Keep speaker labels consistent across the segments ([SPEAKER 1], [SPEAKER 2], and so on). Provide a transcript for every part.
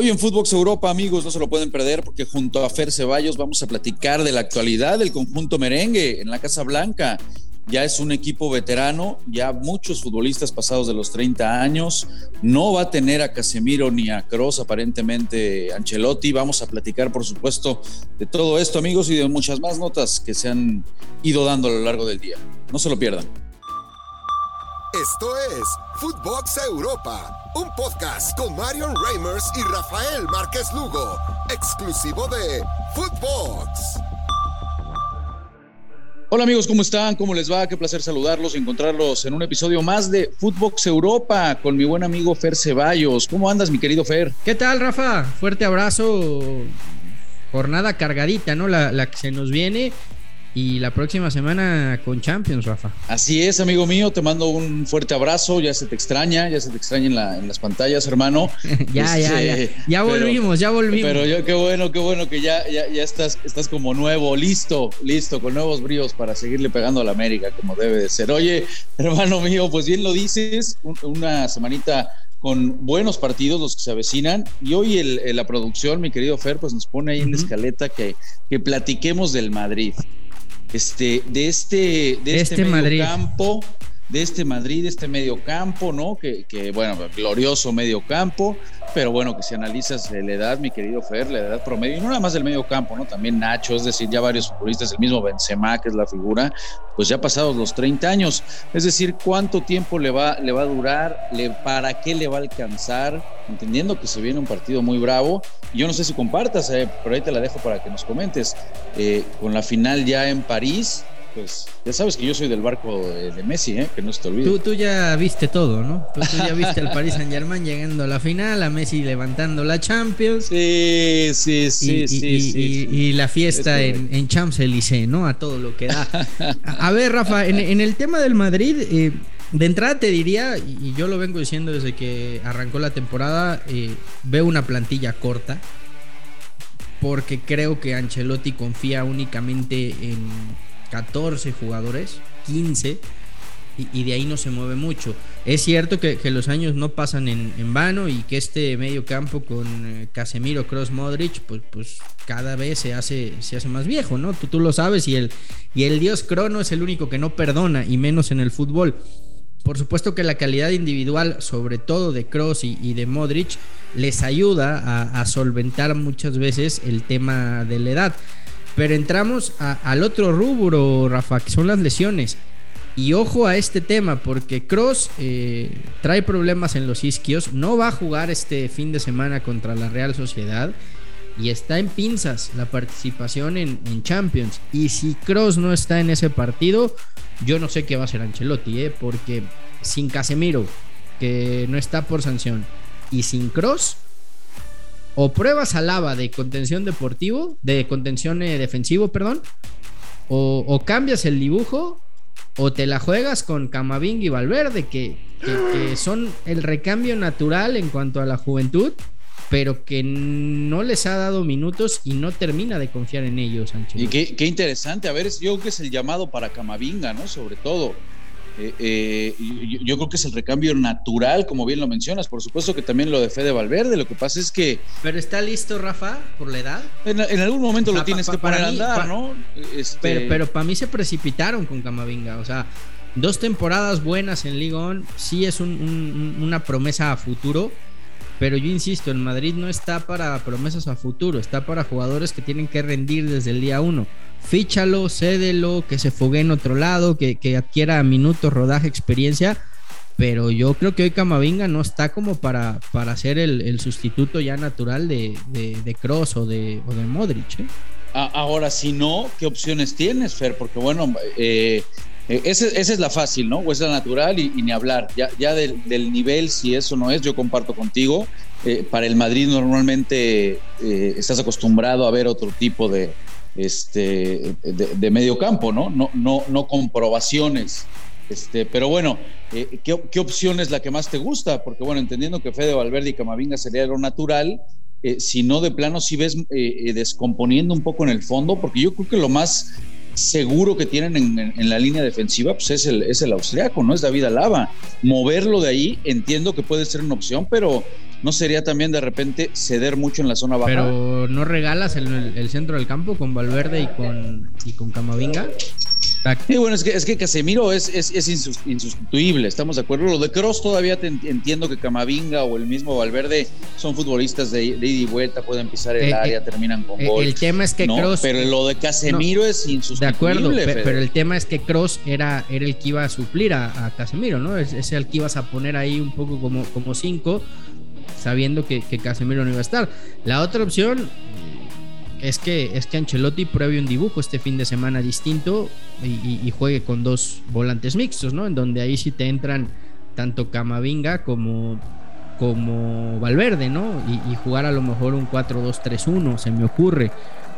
[SPEAKER 1] Hoy en Footbox Europa, amigos, no se lo pueden perder porque junto a Fer Ceballos vamos a platicar de la actualidad del conjunto merengue en la Casa Blanca. Ya es un equipo veterano, ya muchos futbolistas pasados de los 30 años. No va a tener a Casemiro ni a Cross, aparentemente Ancelotti. Vamos a platicar, por supuesto, de todo esto, amigos, y de muchas más notas que se han ido dando a lo largo del día. No se lo pierdan.
[SPEAKER 2] Esto es Footbox Europa, un podcast con Marion Reimers y Rafael Márquez Lugo, exclusivo de Footbox.
[SPEAKER 1] Hola amigos, ¿cómo están? ¿Cómo les va? Qué placer saludarlos y encontrarlos en un episodio más de Footbox Europa con mi buen amigo Fer Ceballos. ¿Cómo andas, mi querido Fer?
[SPEAKER 3] ¿Qué tal, Rafa? Fuerte abrazo. Jornada cargadita, ¿no? La, la que se nos viene y la próxima semana con Champions, Rafa.
[SPEAKER 1] Así es, amigo mío, te mando un fuerte abrazo, ya se te extraña, ya se te extraña en, la, en las pantallas, hermano.
[SPEAKER 3] ya, ya, ya, este, ya volvimos, ya volvimos.
[SPEAKER 1] Pero yo, qué bueno, qué bueno que ya, ya, ya estás, estás como nuevo, listo, listo, con nuevos bríos para seguirle pegando a la América, como debe de ser. Oye, hermano mío, pues bien lo dices, una semanita con buenos partidos los que se avecinan. Y hoy el, la producción, mi querido Fer, pues nos pone ahí en la escaleta que, que platiquemos del Madrid este, de este, de este, este campo, de este Madrid, este medio campo, ¿no? Que, que, bueno, glorioso medio campo, pero bueno, que si analizas la edad, mi querido Fer, la edad promedio, y no nada más del medio campo, ¿no? También Nacho, es decir, ya varios futbolistas, el mismo Benzema, que es la figura, pues ya pasados los 30 años. Es decir, ¿cuánto tiempo le va, le va a durar? Le, ¿Para qué le va a alcanzar? Entendiendo que se viene un partido muy bravo. Yo no sé si compartas, eh, pero ahí te la dejo para que nos comentes. Eh, con la final ya en París, pues ya sabes que yo soy del barco de, Messi, ¿eh? que no se te olvide.
[SPEAKER 3] Tú, tú ya viste todo, ¿no? Tú, ya viste al Paris Saint Germain llegando a la final, a Messi levantando la Champions.
[SPEAKER 1] Sí, sí, sí,
[SPEAKER 3] y,
[SPEAKER 1] sí,
[SPEAKER 3] y, la fiesta en, en, Champs-Élysées, ¿no? A todo lo que da. A ver, Rafa, en, el tema del Madrid, eh, de entrada te diría, y yo lo vengo diciendo desde que arrancó la temporada, eh, veo una plantilla corta. Porque creo que Ancelotti confía únicamente en 14 jugadores, 15, y, de ahí no se mueve mucho. Es cierto que, los años no pasan en, vano y que este medio campo con eh, Casemiro, Cross, Modric, pues, pues cada vez se hace, se hace más viejo, ¿no? Tú, tú lo sabes y el, y el dios Crono es el único que no perdona, y menos en el fútbol. Por supuesto que la calidad individual, sobre todo de Cross y, de Modric, les ayuda a solventar muchas veces el tema de la edad. Pero entramos al otro rubro, Rafa, que son las lesiones. Y ojo a este tema, porque Cross eh, trae problemas en los isquios, no va a jugar este fin de semana contra la Real Sociedad y está en pinzas la participación en, Champions. Y si Cross no está en ese partido, yo no sé qué va a hacer Ancelotti, ¿eh? porque sin Casemiro, que no está por sanción, y sin Cross, o pruebas a lava de contención deportivo, de contención eh, defensivo, perdón, o, cambias el dibujo, o te la juegas con Camavinga y Valverde, que, son el recambio natural en cuanto a la juventud, pero que no les ha dado minutos y no termina de confiar en ellos,
[SPEAKER 1] Y qué, qué interesante, a ver, yo creo que es el llamado para Camavinga, ¿no? Sobre todo eh, eh, yo, creo que es el recambio natural, como bien lo mencionas. Por supuesto que también lo de Fede Valverde. Lo que pasa es que.
[SPEAKER 3] Pero está listo, Rafa, por la edad.
[SPEAKER 1] En, algún momento lo tienes que poner a andar, ¿no?
[SPEAKER 3] Este pero, para mí se precipitaron con Camavinga. O sea, dos temporadas buenas en Ligón. Sí es una promesa a futuro. Pero yo insisto, el Madrid no está para promesas a futuro, está para jugadores que tienen que rendir desde el día uno fíchalo, cédelo, que se fogue en otro lado, que, adquiera minutos, rodaje, experiencia. Pero yo creo que hoy Camavinga no está como para, para ser el, sustituto ya natural de, de, Cross o de, o de Modric. ¿eh?
[SPEAKER 1] Ahora, si no, ¿qué opciones tienes, Fer? Porque bueno, eh, eh, esa es la fácil, ¿no? O es la natural y, ni hablar. Ya, ya del, nivel, si eso no es, yo comparto contigo. para el Madrid normalmente estás acostumbrado a ver otro tipo de, este, de, medio campo, ¿no? No, no, no comprobaciones. Este, pero bueno, eh, ¿qué, opción es la que más te gusta? Porque bueno, entendiendo que Fede Valverde y Camavinga sería lo natural, eh, si no de plano si ves eh, descomponiendo un poco en el fondo, porque yo creo que lo más seguro que tienen en, la línea defensiva pues es el, es el austriaco, ¿no? Es David Alaba. Moverlo de ahí, entiendo que puede ser una opción, pero ¿no sería también de repente ceder mucho en la zona baja?
[SPEAKER 3] Pero no regalas el, el centro del campo con Valverde y con, y con Camavinga.
[SPEAKER 1] Sí, bueno, es que, es que Casemiro es, es, es insustituible, estamos de acuerdo. Lo de Cross todavía entiendo que Camavinga o el mismo Valverde son futbolistas de, ida y vuelta, pueden pisar el eh, área, eh, terminan con
[SPEAKER 3] eh,
[SPEAKER 1] gol.
[SPEAKER 3] El tema es que Cross.
[SPEAKER 1] Pero lo de Casemiro es insustituible.
[SPEAKER 3] De acuerdo, pero el tema es que Cross era, era el que iba a suplir a, Casemiro, ¿no? Es, el que ibas a poner ahí un poco como, como cinco, sabiendo que, que Casemiro no iba a estar. La otra opción es que, es que Ancelotti pruebe un dibujo este fin de semana distinto y, juegue con dos volantes mixtos, ¿no? En donde ahí sí te entran tanto Camavinga como, como Valverde, ¿no? Y, jugar a lo mejor un 4-2-3-1, se me ocurre.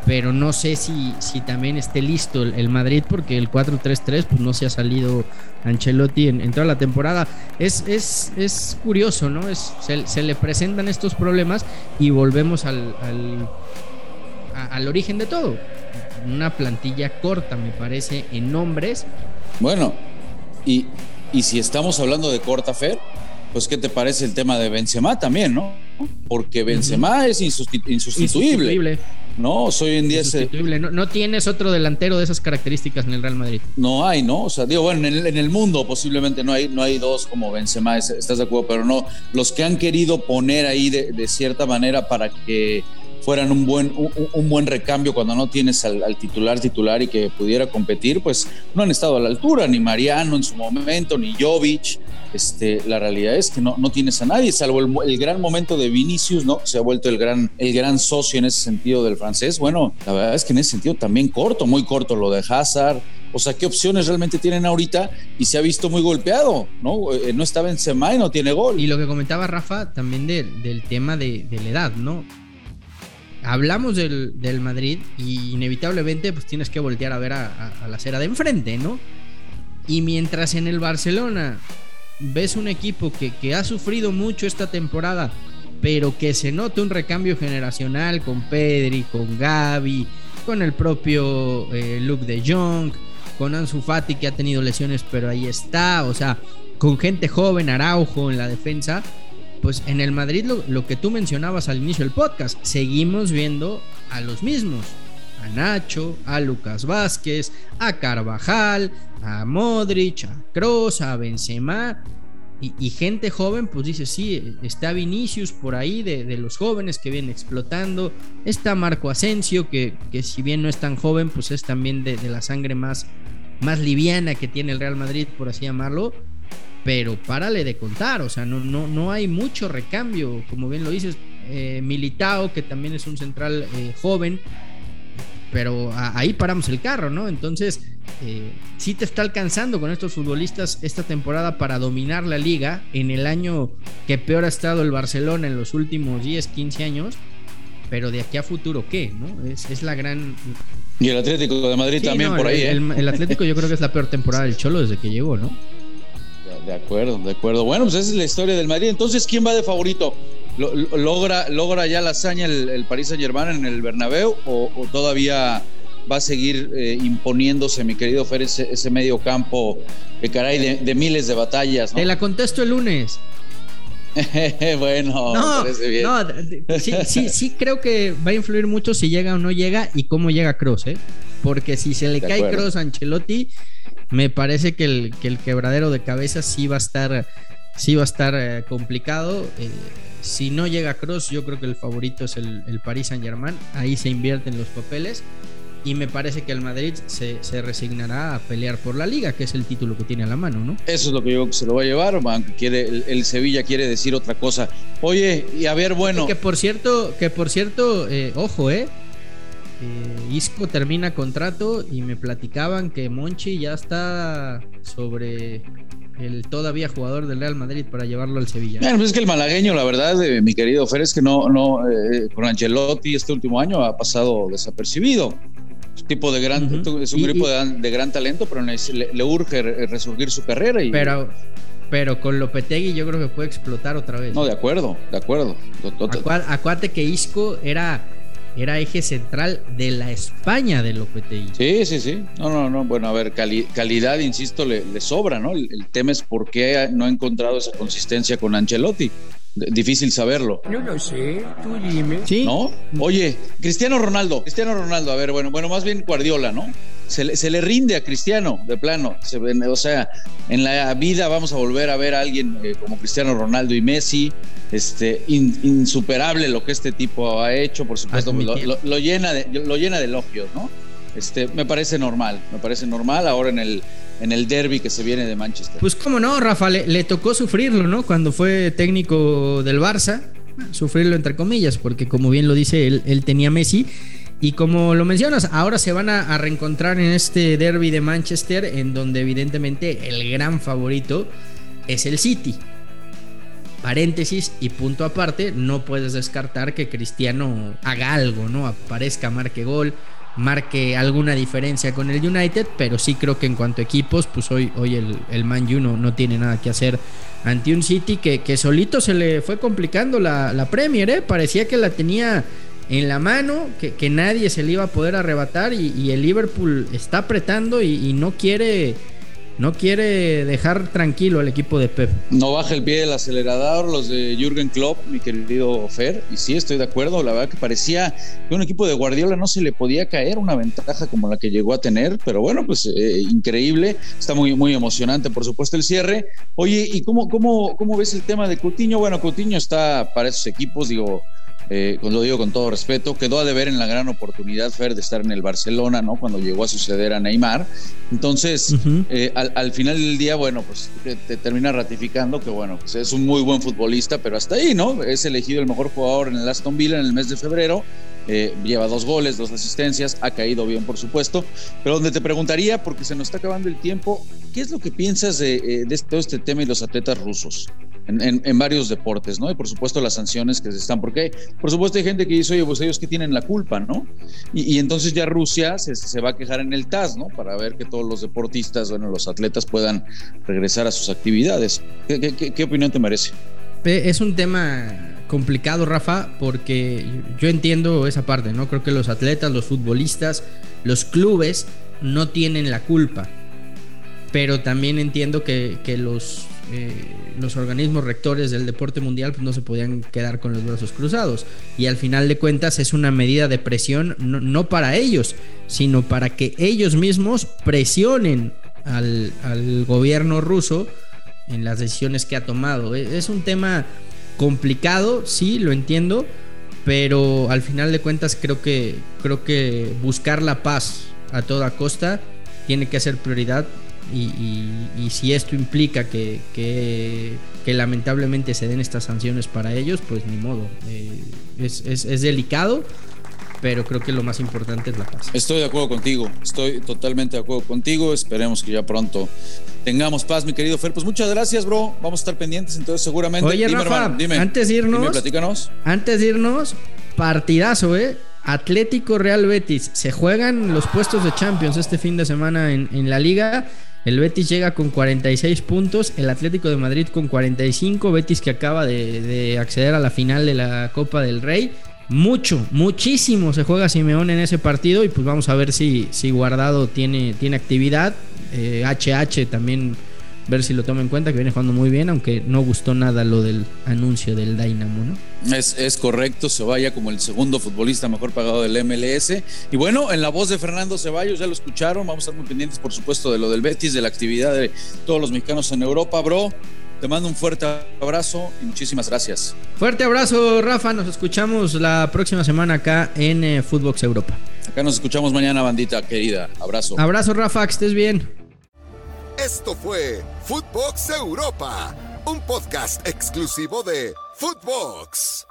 [SPEAKER 3] Pero no sé si, si también esté listo el, Madrid, porque el 4-3-3 pues no se ha salido Ancelotti en, toda la temporada. Es, es, es curioso, ¿no? Es, se, le presentan estos problemas y volvemos al al origen de todo. Una plantilla corta, me parece, en nombres.
[SPEAKER 1] Bueno, y, y si estamos hablando de corta, Fer, pues ¿qué te parece el tema de Benzema también, no? Porque Benzema es insustituible. No, soy en día
[SPEAKER 3] insustituible. No, no, tienes otro delantero de esas características en el Real Madrid.
[SPEAKER 1] No hay, ¿no? O sea, digo, bueno, en el, en el mundo posiblemente no hay, no hay dos como Benzema, estás de acuerdo, pero no, los que han querido poner ahí de, de cierta manera para que fueran un buen, un, buen recambio cuando no tienes al, titular titular y que pudiera competir, pues no han estado a la altura, ni Mariano en su momento, ni Jovic. Este, la realidad es que no, no tienes a nadie, salvo el, gran momento de Vinicius, ¿no? Se ha vuelto el gran, el gran socio en ese sentido del francés. Bueno, la verdad es que en ese sentido también corto, muy corto lo de Hazard. O sea, ¿qué opciones realmente tienen ahorita? Y se ha visto muy golpeado, ¿no? Eh, no estaba en Semá y no tiene gol.
[SPEAKER 3] Y lo que comentaba Rafa también del tema de la edad, ¿no? Hablamos del, Madrid y inevitablemente pues tienes que voltear a ver a, la acera de enfrente, ¿no? Y mientras en el Barcelona ves un equipo que, ha sufrido mucho esta temporada, pero que se nota un recambio generacional con Pedri, con Gaby, con el propio eh, Luke de Jong, con Ansu Fati que ha tenido lesiones pero ahí está, o sea, con gente joven, Araujo en la defensa, pues en el Madrid lo, que tú mencionabas al inicio del podcast, seguimos viendo a los mismos. A Nacho, a Lucas Vázquez, a Carvajal, a Modric, a Kroos, a Benzema. Y, gente joven, pues dice, sí, está Vinicius por ahí de, los jóvenes que vienen explotando. Está Marco Asensio, que, si bien no es tan joven, pues es también de, de la sangre más, más liviana que tiene el Real Madrid, por así llamarlo pero párale de contar, o sea, no, no, no hay mucho recambio, como bien lo dices, eh, Militao, que también es un central eh, joven, pero ahí paramos el carro, ¿no? Entonces, eh, sí te está alcanzando con estos futbolistas esta temporada para dominar la liga en el año que peor ha estado el Barcelona en los últimos 10, 15 años, pero de aquí a futuro, ¿qué? ¿no? Es, la gran...
[SPEAKER 1] Y el Atlético de Madrid también por ahí,
[SPEAKER 3] el, el Atlético yo creo que es la peor temporada del Cholo desde que llegó, ¿no?
[SPEAKER 1] De acuerdo, de acuerdo. Bueno, pues esa es la historia del Madrid. Entonces, ¿quién va de favorito? ¿Logra, logra ya la hazaña el, el París Saint Germain en el Bernabéu o, todavía va a seguir eh, imponiéndose, mi querido Fer, ese, medio campo de caray de, miles de batallas?
[SPEAKER 3] Te la contesto el lunes.
[SPEAKER 1] bueno,
[SPEAKER 3] no, no sí, sí, sí, creo que va a influir mucho si llega o no llega y cómo llega Cross, ¿eh? Porque si se le cae Cross a Ancelotti, me parece que el, que el quebradero de cabeza sí va a estar, sí va a estar eh, complicado. Eh, si no llega Cross, yo creo que el favorito es el, el Paris Saint Germain. Ahí se invierten los papeles. Y me parece que el Madrid se, resignará a pelear por la liga, que es el título que tiene a la mano, ¿no?
[SPEAKER 1] Eso es lo que yo que se lo va a llevar, aunque quiere, el, Sevilla quiere decir otra cosa. Oye, y a ver, bueno.
[SPEAKER 3] Que por cierto, que por cierto, eh, ojo, eh, eh, Isco termina contrato y me platicaban que Monchi ya está sobre el todavía jugador del Real Madrid para llevarlo al Sevilla.
[SPEAKER 1] Bueno, pues es que el malagueño, la verdad, mi querido Fer, es que no, no, eh, con Ancelotti este último año ha pasado desapercibido. Es, tipo de gran, es un grupo de, gran talento, pero le, urge resurgir su carrera. Y,
[SPEAKER 3] pero, pero con Lopetegui yo creo que puede explotar otra vez.
[SPEAKER 1] No, de acuerdo, de acuerdo.
[SPEAKER 3] Acuérdate que Isco era era eje central de la España de Lopetegui.
[SPEAKER 1] Sí, sí, sí. No, no, no. Bueno, a ver, calidad, insisto, le, sobra, ¿no? El, tema es por qué no ha encontrado esa consistencia con Ancelotti. difícil saberlo.
[SPEAKER 4] No lo sé, tú dime.
[SPEAKER 1] ¿Sí? ¿No? Oye, Cristiano Ronaldo, Cristiano Ronaldo, a ver, bueno, bueno, más bien Guardiola, ¿no? Se le, se le rinde a Cristiano, de plano. Se, o sea, en la vida vamos a volver a ver a alguien eh, como Cristiano Ronaldo y Messi. Este, insuperable lo que este tipo ha hecho, por supuesto, lo, llena de, lo llena de elogios, ¿no? Este, me parece normal, me parece normal ahora en el, en el derby que se viene de Manchester.
[SPEAKER 3] Pues cómo no, Rafa, le, tocó sufrirlo, ¿no? Cuando fue técnico del Barça, sufrirlo entre comillas, porque como bien lo dice, él, él tenía Messi. Y como lo mencionas, ahora se van a, reencontrar en este derby de Manchester, en donde evidentemente el gran favorito es el City. Paréntesis y punto aparte, no puedes descartar que Cristiano haga algo, ¿no? Aparezca, marque gol, marque alguna diferencia con el United, pero sí creo que en cuanto a equipos, pues hoy, hoy el, el Man U no, tiene nada que hacer ante un City que, que solito se le fue complicando la, la Premier, ¿eh? parecía que la tenía en la mano, que, que, nadie se le iba a poder arrebatar y, el Liverpool está apretando y no quiere no quiere dejar tranquilo al equipo de Pep.
[SPEAKER 1] No baja el pie del acelerador los de Jürgen Klopp, mi querido Fer, y sí estoy de acuerdo, la verdad que parecía que un equipo de Guardiola no se le podía caer una ventaja como la que llegó a tener, pero bueno, pues eh, increíble, está muy, muy emocionante por supuesto el cierre. Oye, ¿y cómo, cómo, cómo ves el tema de Coutinho? Bueno, Coutinho está para esos equipos, digo, eh, lo digo con todo respeto, quedó a deber en la gran oportunidad, Fer, de estar en el Barcelona, ¿no? Cuando llegó a suceder a Neymar. Entonces, eh, al, final del día, bueno, pues te, termina ratificando que, bueno, pues es un muy buen futbolista, pero hasta ahí, ¿no? Es elegido el mejor jugador en el Aston Villa en el mes de febrero. Eh, lleva dos goles, dos asistencias, ha caído bien, por supuesto. Pero donde te preguntaría, porque se nos está acabando el tiempo, ¿qué es lo que piensas de, de todo este tema y los atletas rusos? En, varios deportes, ¿no? Y por supuesto las sanciones que se están, porque por supuesto hay gente que dice, oye, pues ellos que tienen la culpa, ¿no? Y, entonces ya Rusia se, va a quejar en el TAS, ¿no? Para ver que todos los deportistas, bueno, los atletas puedan regresar a sus actividades. ¿Qué, opinión te merece?
[SPEAKER 3] Es un tema complicado, Rafa, porque yo entiendo esa parte, ¿no? Creo que los atletas, los futbolistas, los clubes no tienen la culpa. Pero también entiendo que, que los eh, los organismos rectores del deporte mundial pues, no se podían quedar con los brazos cruzados. Y al final de cuentas es una medida de presión no, para ellos, sino para que ellos mismos presionen al, gobierno ruso en las decisiones que ha tomado. E, es un tema complicado, sí, lo entiendo, pero al final de cuentas creo que, creo que buscar la paz a toda costa tiene que ser prioridad y, si esto implica que, que, lamentablemente se den estas sanciones para ellos, pues ni modo. Eh, es, es, delicado, pero creo que lo más importante es la paz.
[SPEAKER 1] Estoy de acuerdo contigo, estoy totalmente de acuerdo contigo. Esperemos que ya pronto tengamos paz, mi querido Fer. Pues muchas gracias, bro. Vamos a estar pendientes, entonces seguramente.
[SPEAKER 3] Oye, Rafa, antes de irnos,
[SPEAKER 1] platícanos.
[SPEAKER 3] Antes de irnos, partidazo, ¿eh? Atlético Real Betis. Se juegan los puestos de Champions este fin de semana en, en la liga. El Betis llega con 46 puntos, el Atlético de Madrid con 45, Betis que acaba de, acceder a la final de la Copa del Rey. Mucho, muchísimo se juega Simeón en ese partido y pues vamos a ver si, si Guardado tiene, tiene actividad. HH eh, también ver si lo toma en cuenta, que viene jugando muy bien, aunque no gustó nada lo del anuncio del Dynamo, ¿no?
[SPEAKER 1] Es, es correcto, se vaya como el segundo futbolista mejor pagado del MLS. Y bueno, en la voz de Fernando Ceballos, ya lo escucharon, vamos a estar muy pendientes, por supuesto, de lo del Betis, de la actividad de todos los mexicanos en Europa, bro. Te mando un fuerte abrazo y muchísimas gracias.
[SPEAKER 3] Fuerte abrazo, Rafa. Nos escuchamos la próxima semana acá en eh, Footbox Europa.
[SPEAKER 1] Acá nos escuchamos mañana, bandita querida. Abrazo.
[SPEAKER 3] Abrazo, Rafa, que estés bien.
[SPEAKER 2] Esto fue Footbox Europa, un podcast exclusivo de Footbox.